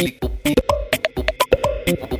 Thank you.